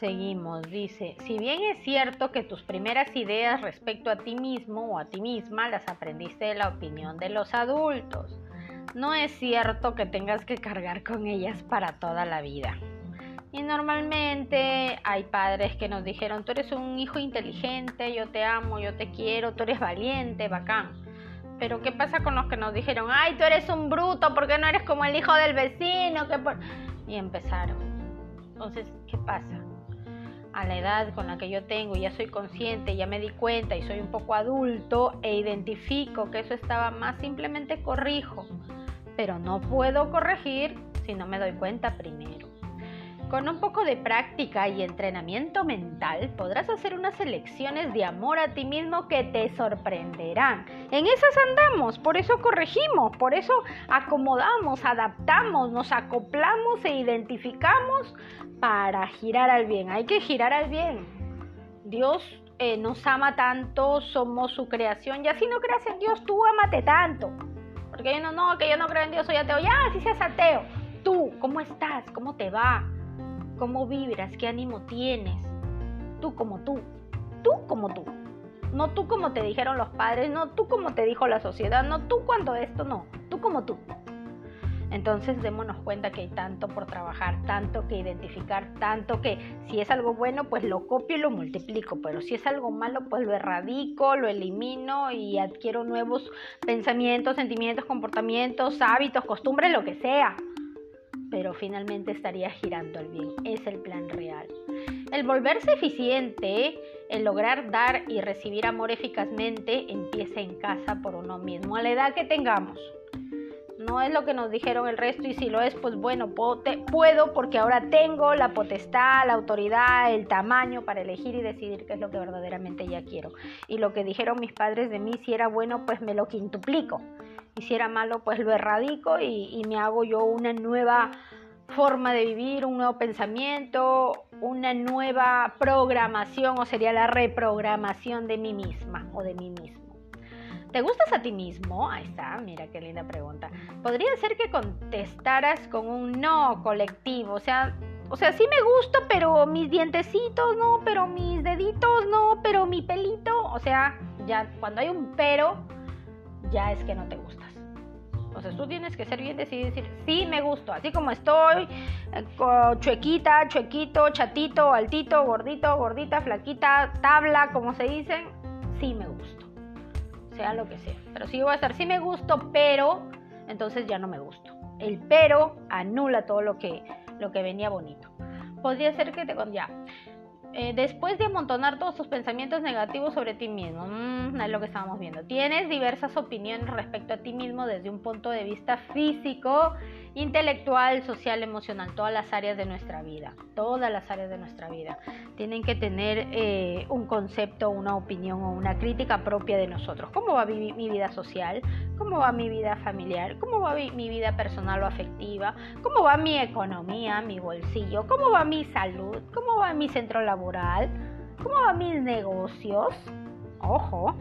Seguimos, dice, si bien es cierto que tus primeras ideas respecto a ti mismo o a ti misma las aprendiste de la opinión de los adultos, no es cierto que tengas que cargar con ellas para toda la vida. Y normalmente hay padres que nos dijeron, tú eres un hijo inteligente, yo te amo, yo te quiero, tú eres valiente, bacán. Pero ¿qué pasa con los que nos dijeron, ay, tú eres un bruto, ¿por qué no eres como el hijo del vecino? Y empezaron. Entonces, ¿qué pasa? La edad con la que yo tengo, ya soy consciente, ya me di cuenta y soy un poco adulto e identifico que eso estaba más, simplemente corrijo. Pero no puedo corregir si no me doy cuenta primero. Con un poco de práctica y entrenamiento mental podrás hacer unas elecciones de amor a ti mismo que te sorprenderán. En esas andamos, por eso corregimos, por eso acomodamos, adaptamos, nos acoplamos e identificamos para girar al bien. Hay que girar al bien. Dios eh, nos ama tanto, somos su creación y así no creas en Dios, tú amate tanto. Porque yo no, no, que yo no creo en Dios, soy ateo. Ya, si seas ateo. Tú, ¿cómo estás? ¿Cómo te va? Cómo vibras, qué ánimo tienes. Tú como tú, tú como tú. No tú como te dijeron los padres, no tú como te dijo la sociedad, no tú cuando esto, no, tú como tú. Entonces démonos cuenta que hay tanto por trabajar, tanto que identificar, tanto que si es algo bueno, pues lo copio y lo multiplico, pero si es algo malo, pues lo erradico, lo elimino y adquiero nuevos pensamientos, sentimientos, comportamientos, hábitos, costumbres, lo que sea pero finalmente estaría girando al bien. Es el plan real. El volverse eficiente, el lograr dar y recibir amor eficazmente, empieza en casa por uno mismo, a la edad que tengamos. No es lo que nos dijeron el resto y si lo es, pues bueno, puedo porque ahora tengo la potestad, la autoridad, el tamaño para elegir y decidir qué es lo que verdaderamente ya quiero. Y lo que dijeron mis padres de mí, si era bueno, pues me lo quintuplico y si era malo, pues lo erradico y, me hago yo una nueva forma de vivir, un nuevo pensamiento, una nueva programación o sería la reprogramación de mí misma o de mí mismo. ¿Te gustas a ti mismo? Ahí está, mira qué linda pregunta. Podría ser que contestaras con un no colectivo, o sea, o sea, sí me gusta, pero mis dientecitos no, pero mis deditos no, pero mi pelito, o sea, ya cuando hay un pero, ya es que no te gustas. Entonces tú tienes que ser bien decidido y decir, sí me gusto, así como estoy, eh, chuequita, chuequito, chatito, altito, gordito, gordita, flaquita, tabla, como se dicen, sí me gusto. Sea lo que sea. Pero si voy a estar, sí me gusto, pero, entonces ya no me gusto. El pero anula todo lo que, lo que venía bonito. Podría ser que te... Ya, eh, después de amontonar todos tus pensamientos negativos sobre ti mismo, mm, es lo que estábamos viendo, tienes diversas opiniones respecto a ti mismo desde un punto de vista físico, intelectual, social, emocional, todas las áreas de nuestra vida, todas las áreas de nuestra vida. Tienen que tener eh, un concepto, una opinión o una crítica propia de nosotros. ¿Cómo va mi, vida social? ¿Cómo va mi vida familiar? ¿Cómo va mi, mi vida personal o afectiva? ¿Cómo va mi economía, mi bolsillo? ¿Cómo va mi salud? ¿Cómo va mi centro laboral? ¿Cómo van mis negocios? Ojo.